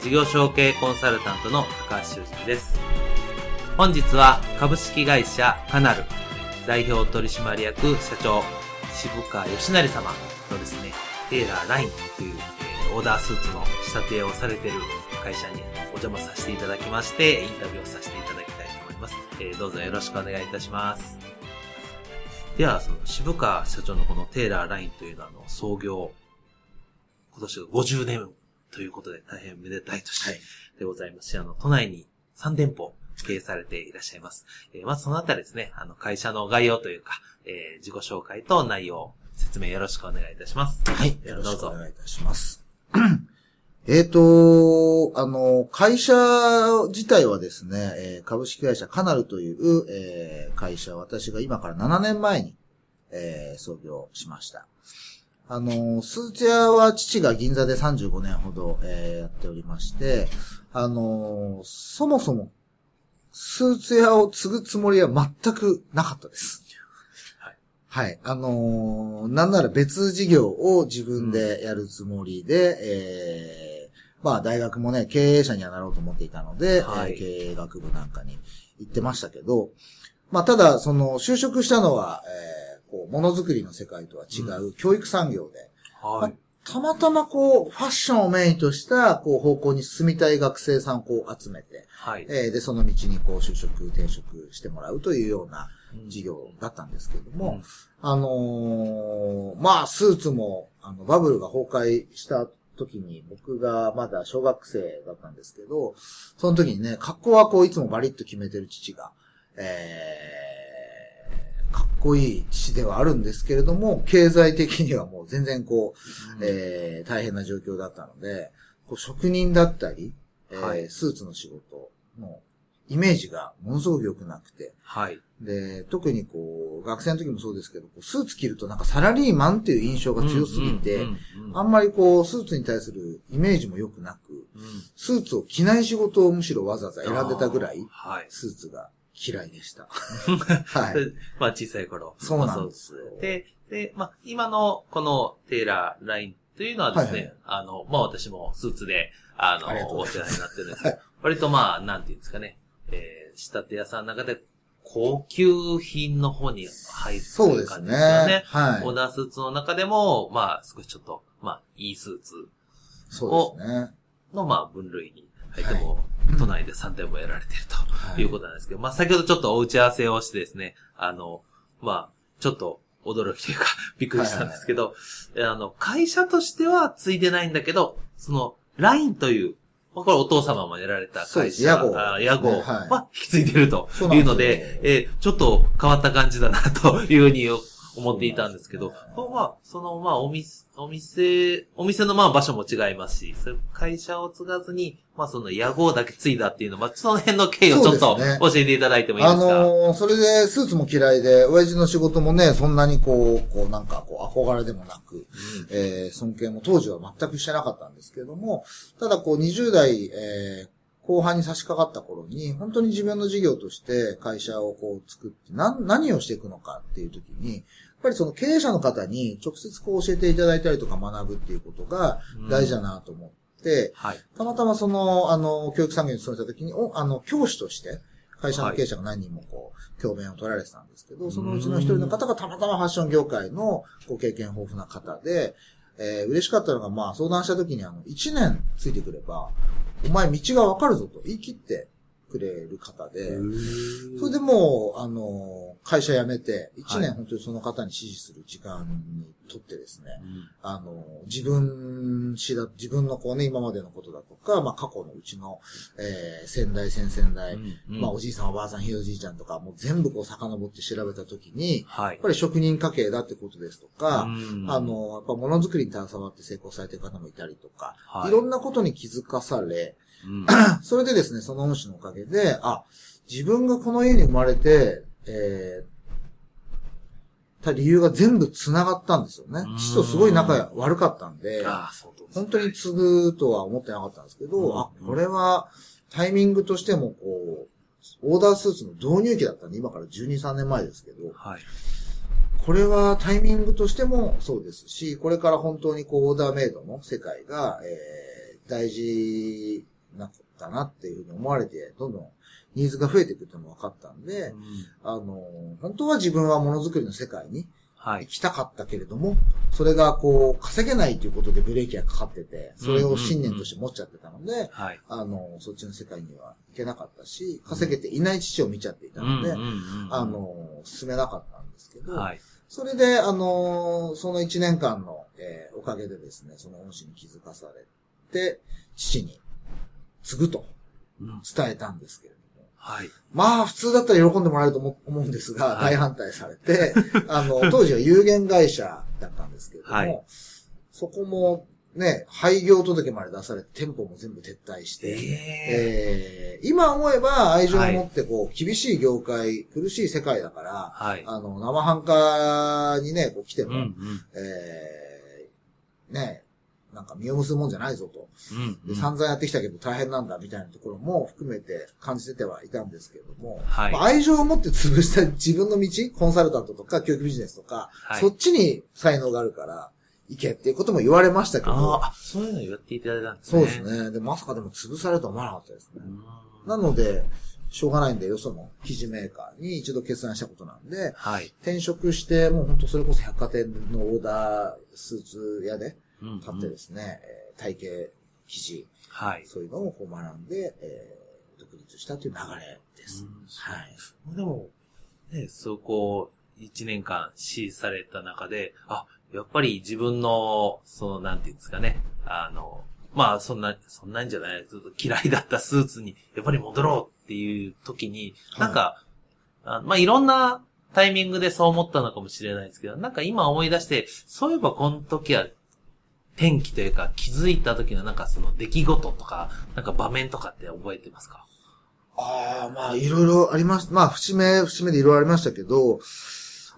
事業承継コンサルタントの高橋修人です。本日は株式会社カナル代表取締役社長渋川義成様のですねテーラーラインという、えー、オーダースーツの仕立てをされている会社にお邪魔させていただきましてインタビューをさせていただきたいと思います、えー、どうぞよろしくお願いいたします。では、その渋川社長のこのテーラーラインというのは、あの、創業、今年が50年ということで大変めでたい年でございますし、はい、あの、都内に3店舗経営されていらっしゃいます。えー、まずそのあたりですね、あの、会社の概要というか、えー、自己紹介と内容、説明よろしくお願いいたします。はい。よろしくお願いいたします。えっと、あの、会社自体はですね、えー、株式会社カナルという、えー、会社、私が今から7年前に、えー、創業しました。あの、スーツ屋は父が銀座で35年ほど、えー、やっておりまして、あの、そもそも、スーツ屋を継ぐつもりは全くなかったです。はい。はい。あのなんなら別事業を自分でやるつもりで、うん、えー、まあ大学もね、経営者にはなろうと思っていたので、はい、えー、経営学部なんかに行ってましたけど、まあただ、その、就職したのは、えーこう、ものづくりの世界とは違う教育産業で、はい、またまたまこう、ファッションをメインとした、こう、方向に進みたい学生さんをこう集めて、はい。えー、で、その道にこう、就職、転職してもらうというような事業だったんですけれども、うん、あのー、まあ、スーツも、あの、バブルが崩壊した時に、僕がまだ小学生だったんですけど、その時にね、格好はこう、いつもバリッと決めてる父が、えー、こいい父ではあるんですけれども、経済的にはもう全然こう、うん、えー、大変な状況だったので、こう職人だったり、はい、えー、スーツの仕事のイメージがものすごく良くなくて、はい。で、特にこう、学生の時もそうですけど、スーツ着るとなんかサラリーマンっていう印象が強すぎて、あんまりこう、スーツに対するイメージも良くなく、うん、スーツを着ない仕事をむしろわざわざ選んでたぐらい、はい、スーツが嫌いでした。はい。まあ小さい頃。そうなんです。で、で、まあ今のこのテーラーラインというのはですね、はいはい、あの、まあ私もスーツで、あの、お世話になってるんですけど、はい、割とまあ、なんていうんですかね、えー、仕立て屋さんの中で高級品の方に入ってる感じですよね。ねはい。オーダースーツの中でも、まあ少しちょっと、まあいいスーツそうですね。の、まあ分類に入っても、都内で3店もやられているとい。うことなんですけど、はい、まあ先ほどちょっとお打ち合わせをしてですね、あの、まあ、ちょっと驚きというか びっくりしたんですけど、はいはい、あの、会社としてはついてないんだけど、その、LINE という、これお父様もやられた会社、屋号。は引き継いでるというので、でえー、ちょっと変わった感じだなというふうに思っていたんですけど、まあ、その、まあ、お店、お店、お店のまあ場所も違いますし、そ会社を継がずに、まあその屋号だけ継いだっていうの、まあその辺の経緯をちょっと教えていただいてもいいですか、ね、あのー、それでスーツも嫌いで、親父の仕事もね、そんなにこう、こうなんかこう憧れでもなく、うん、えー、尊敬も当時は全くしてなかったんですけれども、ただこう20代、えー、後半に差し掛かった頃に、本当に自分の事業として会社をこう作って、何、何をしていくのかっていう時に、っぱりその経営者の方に直接こう教えていただいたりとか学ぶっていうことが大事だなと思って、うんはい、たまたまその、あの、教育産業に勤めた時に、お、あの、教師として、会社の経営者が何人もこう、教鞭を取られてたんですけど、そのうちの一人の方がたまたまファッション業界のご経験豊富な方で、えー、嬉しかったのが、まあ、相談した時にあの、1年ついてくれば、お前道がわかるぞと言い切ってくれる方で、ー。それでもう、あの、会社辞めて、1はい。年本当にその方に指示する時間にとってですね、うん。あの、自分しだ、自分のこうね、今までのことだとか、まあ過去のうちの、えー、先代、先々代、うんまあおじいさん、おばあさん、ひいおじいちゃんとか、もう全部こう遡って調べたときに、はい。やっ。ぱり職人家系だってことですとか、うん。あ、の、やっぱものづくりに携わって成功されてる方もいたりとか、はい。いろんなことに気づかされ、うん それでですね、その恩師のおかげで、あ、自分がこの家に生まれて、えー、た理由が全部繋がったんですよねうん。父とすごい仲悪かったんで、本当に継ぐとは思ってなかったんですけど、うんあ、これはタイミングとしてもこう、オーダースーツの導入期だったんで、今から12、3年前ですけど、はい。これはタイミングとしてもそうですし、これから本当にこうオーダーメイドの世界が、えー、大事なことだなっていうふうに思われて、どんどんニーズが増えていくっていうのも分かったんで、あの、本当は自分はものづくりの世界にはい行。きたかったけれども、それがこう稼げないということでブレーキがかかってて、それを信念として持っちゃってたので、はい。あの、そっちの世界には行けなかったし、稼げていない父を見ちゃっていたので、うんうんうんあ、の、進めなかったんですけど、はい。それで、あのーその1年間の、えーおかげでですね、その恩師に気づかされて、父に継ぐとうん伝えたんですけれども。はい。まあ、普通だったら喜んでもらえると思思うんですが、はい大反対されて、あの、当時は有限会社だったんですけれども、はいそこもね、廃業届まで出されて、店舗も全部撤退して、えええー今思えば愛情を持ってこう、厳しい業界、苦しい世界だから、はい。あの、生半可にね、こう来ても、うんうん。えー、ね、なんか実を結ぶもんじゃないぞと。うんうん。で散々やってきたけど大変なんだみたいなところも含めて感じててはいたんですけれども、はいまあ愛情を持って潰した自分の道、コンサルタントとか教育ビジネスとか、はいそっちに才能があるから行けっていうことも言われましたけど、ああ、そういうの言っていただいたんですそうね。ですね。で、まさかでも潰されるとは思わなかったですねう。ん。なので、しょうがないんで、よその生地メーカーに一度決断したことなんで、はい。転職して、もう本当それこそ百貨店のオーダースーツ屋でうん買ってですね、えー体型、生地、はい。そういうのをこう学んで、えー独立したという流れです。うんはい。でも、ね、そこ、一年間指示された中で、あ、やっぱり自分の、その、なんていうんですかね、あの、まあ、そんな、そんなんじゃない、ずっと嫌いだったスーツに、やっぱり戻ろうっていう時に、はいなんか、あまあ、いろんなタイミングでそう思ったのかもしれないですけど、なんか今思い出して、そういえばこの時は、転機というか気づいた時のなんかその出来事とか、なんか場面とかって覚えてますか？ああ、まあ、いろいろありました。まあ、節目、節目でいろいろありましたけど、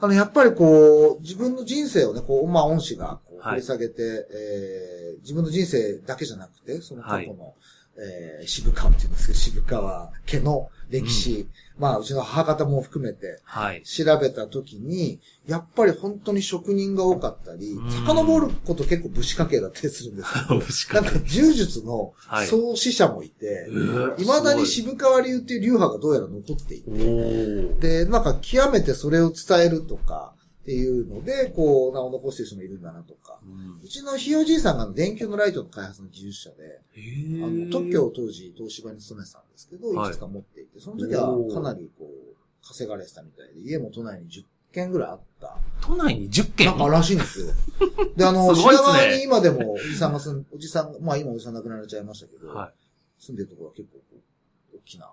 あの、やっぱりこう、自分の人生をね、こう、まあ、恩師がこうはい。掘り下げて、えー自分の人生だけじゃなくて、その過去の、えー渋川っていうんですけど、渋川家の歴史、まあ、うちの母方も含めて、はい。調べたときに、やっぱり本当に職人が多かったりうん、遡ること結構武士家系だったりするんですけど、しなんか柔術のはい。創始者もいて、い。未だに渋川流っていう流派がどうやら残っていて、で、なんか極めてそれを伝えるとかっていうので、こう、名を残してる人もいるんだなとか。うんうちのひいおじいさんが電球のライトの開発の技術者で、へあーの特許を当時東芝に勤めてたんですけど、はいいくつか持っていて、その時はかなりこう、稼がれてたみたいで、家も都内に10軒ぐらいあった。都内に10軒なんからしいんですよ。で、あの、品川に今でもおじさんが住ん、おじさん、まあ今おじさん亡くなられちゃいましたけど、は住んでるところは結構こう大きな。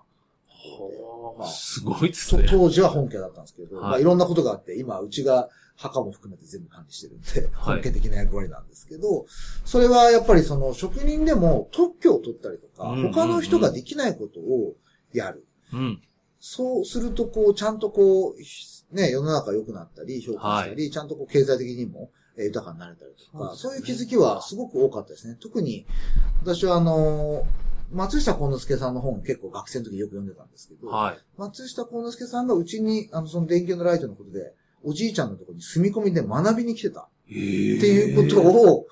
い。まあすごいっすね。と当時は本家だったんですけど、はいまあいろんなことがあって、今うちが墓も含めて全部管理してるんで、はい本家的な役割なんですけど、それはやっぱりその職人でも特許を取ったりとか、うんうんうん他の人ができないことをやる。うん。そうするとこう、ちゃんとこう、ね、世の中良くなったり、評価したり、ちゃんとこう経済的にもえー豊かになれたりとか、そう,、いう気づきはすごく多かったですね。特に、私はあの松下幸之助さんの本結構学生の時よく読んでたんですけど、はい。松下幸之助さんがうちに、あの、その電球のライトのことで、おじいちゃんのところに住み込みで学びに来てた。っていうことを、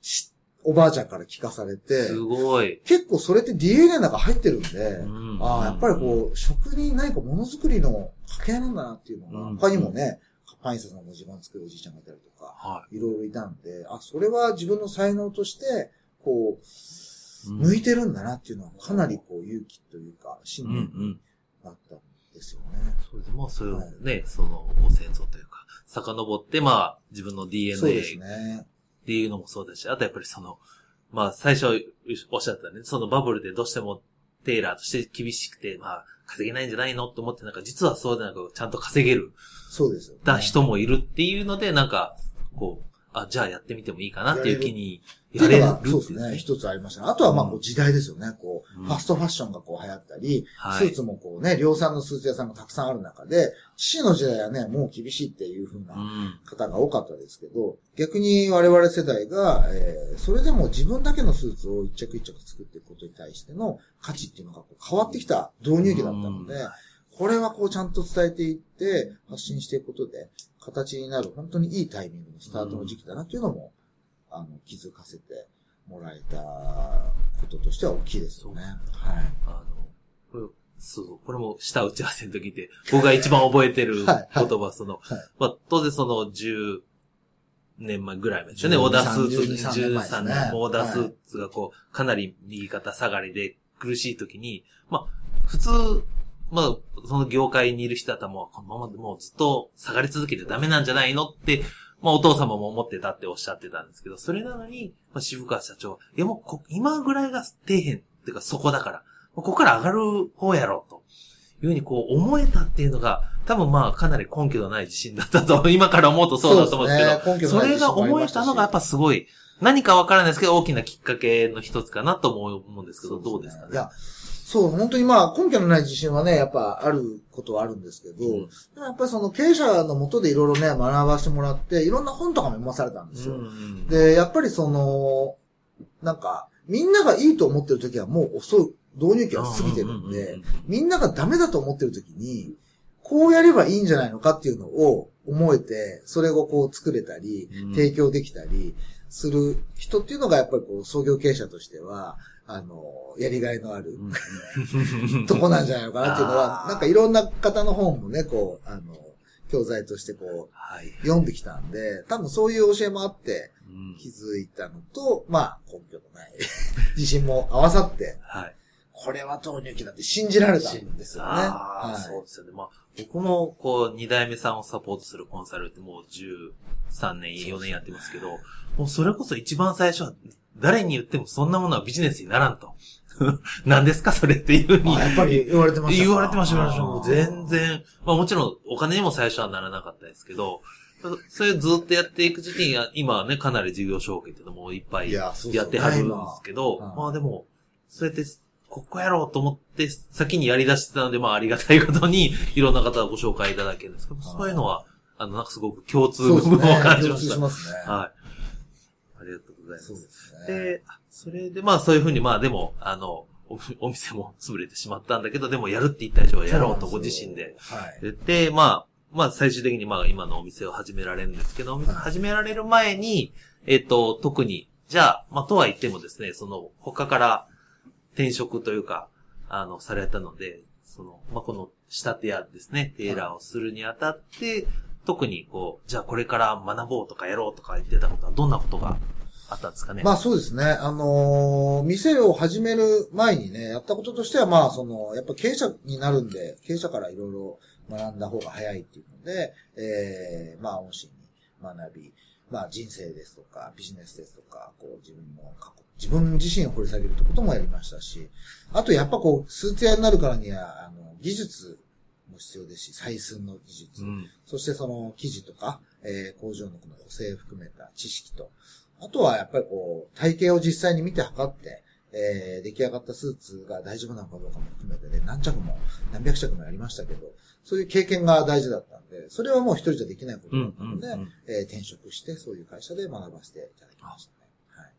しおばあちゃんから聞かされて、すごい。結構それって DNA の中入ってるんで、うん。ああ、やっぱりこう、職人何かものづくりの掛け合いなんだなっていうのが、うん。他にもね、活版印刷の文字盤作るおじいちゃんがいたりとか、はい。ろいろいたんで、あ、それは自分の才能として、こう、うん向いてるんだなっていうのはかなりこう勇気というか、信うんう念にん。なったんですよね。そうです。まあ、それをはいね、その、ご先祖というか、遡って、まあ、自分の DNA すね。っていうのもそうだし、あとやっぱりその、まあ、最初おっしゃったね、そのバブルでどうしてもテイラーとして厳しくて、まあ、稼げないんじゃないのって思って、なんか実はそうでなく、ちゃんと稼げる、そうですよ、ね。た人もいるっていうので、なんか、こう、あ、じゃあやってみてもいいかなっていう気にやれるそうですね。一つありましたね。あとはまあこう時代ですよね。こう、うんファストファッションがこう流行ったり、はいスーツもこうね、量産のスーツ屋さんがたくさんある中で、父の時代はね、もう厳しいっていう風う。なん方が多かったですけど、逆に我々世代が、えー、それでも自分だけのスーツを一着一着作っていくことに対しての価値っていうのがこう変わってきた導入期だったので、うんこれはこうちゃんと伝えていって、発信していくことで、形になる本当にいいタイミングのスタートの時期だなっていうのも、あの、気づかせてもらえたこととしては大きいですよね。はい。あの、これ、そう、これも下打ち合わせの時で、僕が一番覚えてる言はいはい。葉、その、はい。まあ、当然その10年前ぐらい前ですよね、12オーダースーツ、12 13年前です13ね年、オーダースーツがこう、かなり右肩下がりで苦しい時に、まあ、普通、まあ、その業界にいる人だったらもう、このままもうずっと下がり続けてダメなんじゃないのって、まあ、お父様も思ってたっておっしゃってたんですけど、それなのに、まあ、渋川社長、いやもうこ、今ぐらいが底辺っていうかそこだから、ここから上がる方やろうと。いうふうにこう思えたっていうのが、多分まあかなり根拠のない自信だったと、今から思うとそうだと思うんですけど、そねれが思えたのがやっぱすごい、何かわからないですけど、大きなきっかけの一つかなと思うんですけど、どうですかね。いや、そう、本当にまあ、根拠のない自信はね、やっぱあることはあるんですけど、うん。やっぱりその経営者のもとでいろいろね、学ばせてもらって、いろんな本とかも読まされたんですよ。うんで、やっぱりその、なんか、みんながいいと思ってる時はもう遅い、導入期は過ぎてるんで、みんながダメだと思ってる時に、こうやればいいんじゃないのかっていうのを思えて、それをこう作れたりうん、提供できたりする人っていうのがやっぱりこう創業経営者としては、あの、やりがいのあるうん とこなんじゃないのかなっていうのはなんかいろんな方の本もね、こう、あの、教材としてこう、はい。読んできたんで、多分そういう教えもあってうん気づいたのと、まあ、根拠のない 自信も合わさって、はい。これは投入期だって信じられたんですよね。ああ、はいそうですよね。まあ、僕も、こう、二代目さんをサポートするコンサルってもう13年、4年やってますけど、もうそれこそ一番最初は、誰に言ってもそんなものはビジネスにならんと。何ですかそれっていうふうにあやっぱり言われてましたか言われてました、言われてました。全然、まあもちろんお金にも最初はならなかったですけど、それずっとやっていくうちに、今はね、かなり事業承継っていうのもいっぱいいやってはるんですけど、まあでも、そうやって、ここやろうと思って、先にやり出してたので、まあありがたいことに、いろんな方ご紹介いただけるんですけど、そういうのは、あの、なんかすごく共通。部分を感じま共通した。しますね。はい。ございますそう。ですね。で、あそれで、まあそういうふうに、まあでも、あの、お お店も 潰れてしまったんだけど、でもやるって言った以上はやろうとご自身で。はい。言って、まあ、まあ最終的にまあ今のお店を始められるんですけど、お店始められる前に、えっ、と、特に、じゃあ、まあとは言ってもですね、その、他から転職というか、あの、されたので、その、まあこの仕立て屋ですね、テーラーをするにあたって、特にこう、じゃあこれから学ぼうとかやろうとか言ってたことはどんなことがあったんですかね。まあそうですね。あのー店を始める前にね、やったこととしては、まあその、やっぱ経営者になるんで、経営者からいろいろ学んだ方が早いっていうので、えー、まあ恩師に学び、まあ人生ですとか、ビジネスですとか、こう自分の過去、自分自身を掘り下げるってこともやりましたし、あとやっぱこう、スーツ屋になるからには、あの、技術も必要ですし、採寸の技術、うん。そしてその生地とか、えー工場のこの補正を含めた知識と、あとはやっぱりこう、体型を実際に見て測って、えー出来上がったスーツが大丈夫なのかどうかも含めてね、何着も何百着もやりましたけど、そういう経験が大事だったんで、それはもう一人じゃできないことだったので、うんうんうんえー転職してそういう会社で学ばせていただきましたね。はい。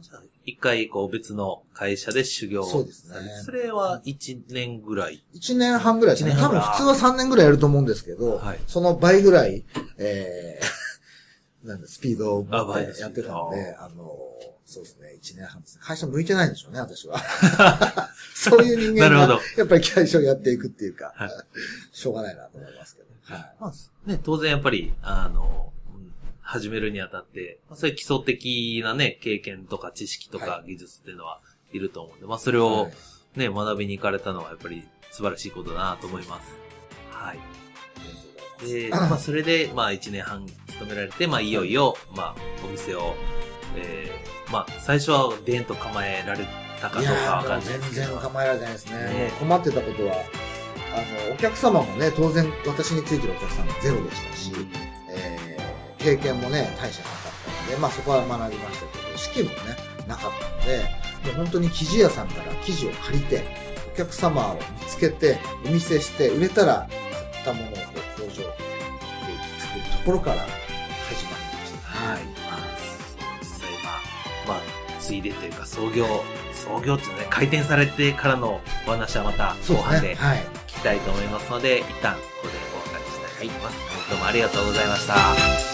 じゃあ一回、こう、別の会社で修行をそうですねそれは1年ぐらい？一年半ぐらいですね。多分普通は三年ぐらいやると思うんですけど、はいその倍ぐらい、えー、なんだ、スピードを持ってやってたんで、あの、そうですね、一年半ですね。会社向いてないんでしょうね、私は。そういう人間がやっぱり会社をやっていくっていうか、はいしょうがないなと思いますけど。はい。まあ、ね、当然やっぱり、あの、うん始めるにあたって、まあそういう基礎的なね、経験とか知識とかは技術っていうのはいると思うんで、まあそれをね、学びに行かれたのはやっぱり素晴らしいことだなと思います。はい。で、まあそれで、まあ1年半勤められて、まあいよいよ、まあお店を、えー、まあ最初はデンと構えられたかどうかわかんない全ですけど。然構えられてないですね。ねもう困ってたことは、あの、お客様もね、当然私についてるお客様ゼロでしたし、えー経験もね、大したなかったので、まあそこは学びましたけど、資金もね、なかったので、もう本当に生地屋さんから生地を借りて、お客様を見つけて、お見せして、売れたら買ったものをこう工場で作るところからついでというか創業、創業っていうのね、開店されてからのお話はまた。後半で。聞きたいと思いますので、一旦ここでお別れしたいと思います。どうもありがとうございました。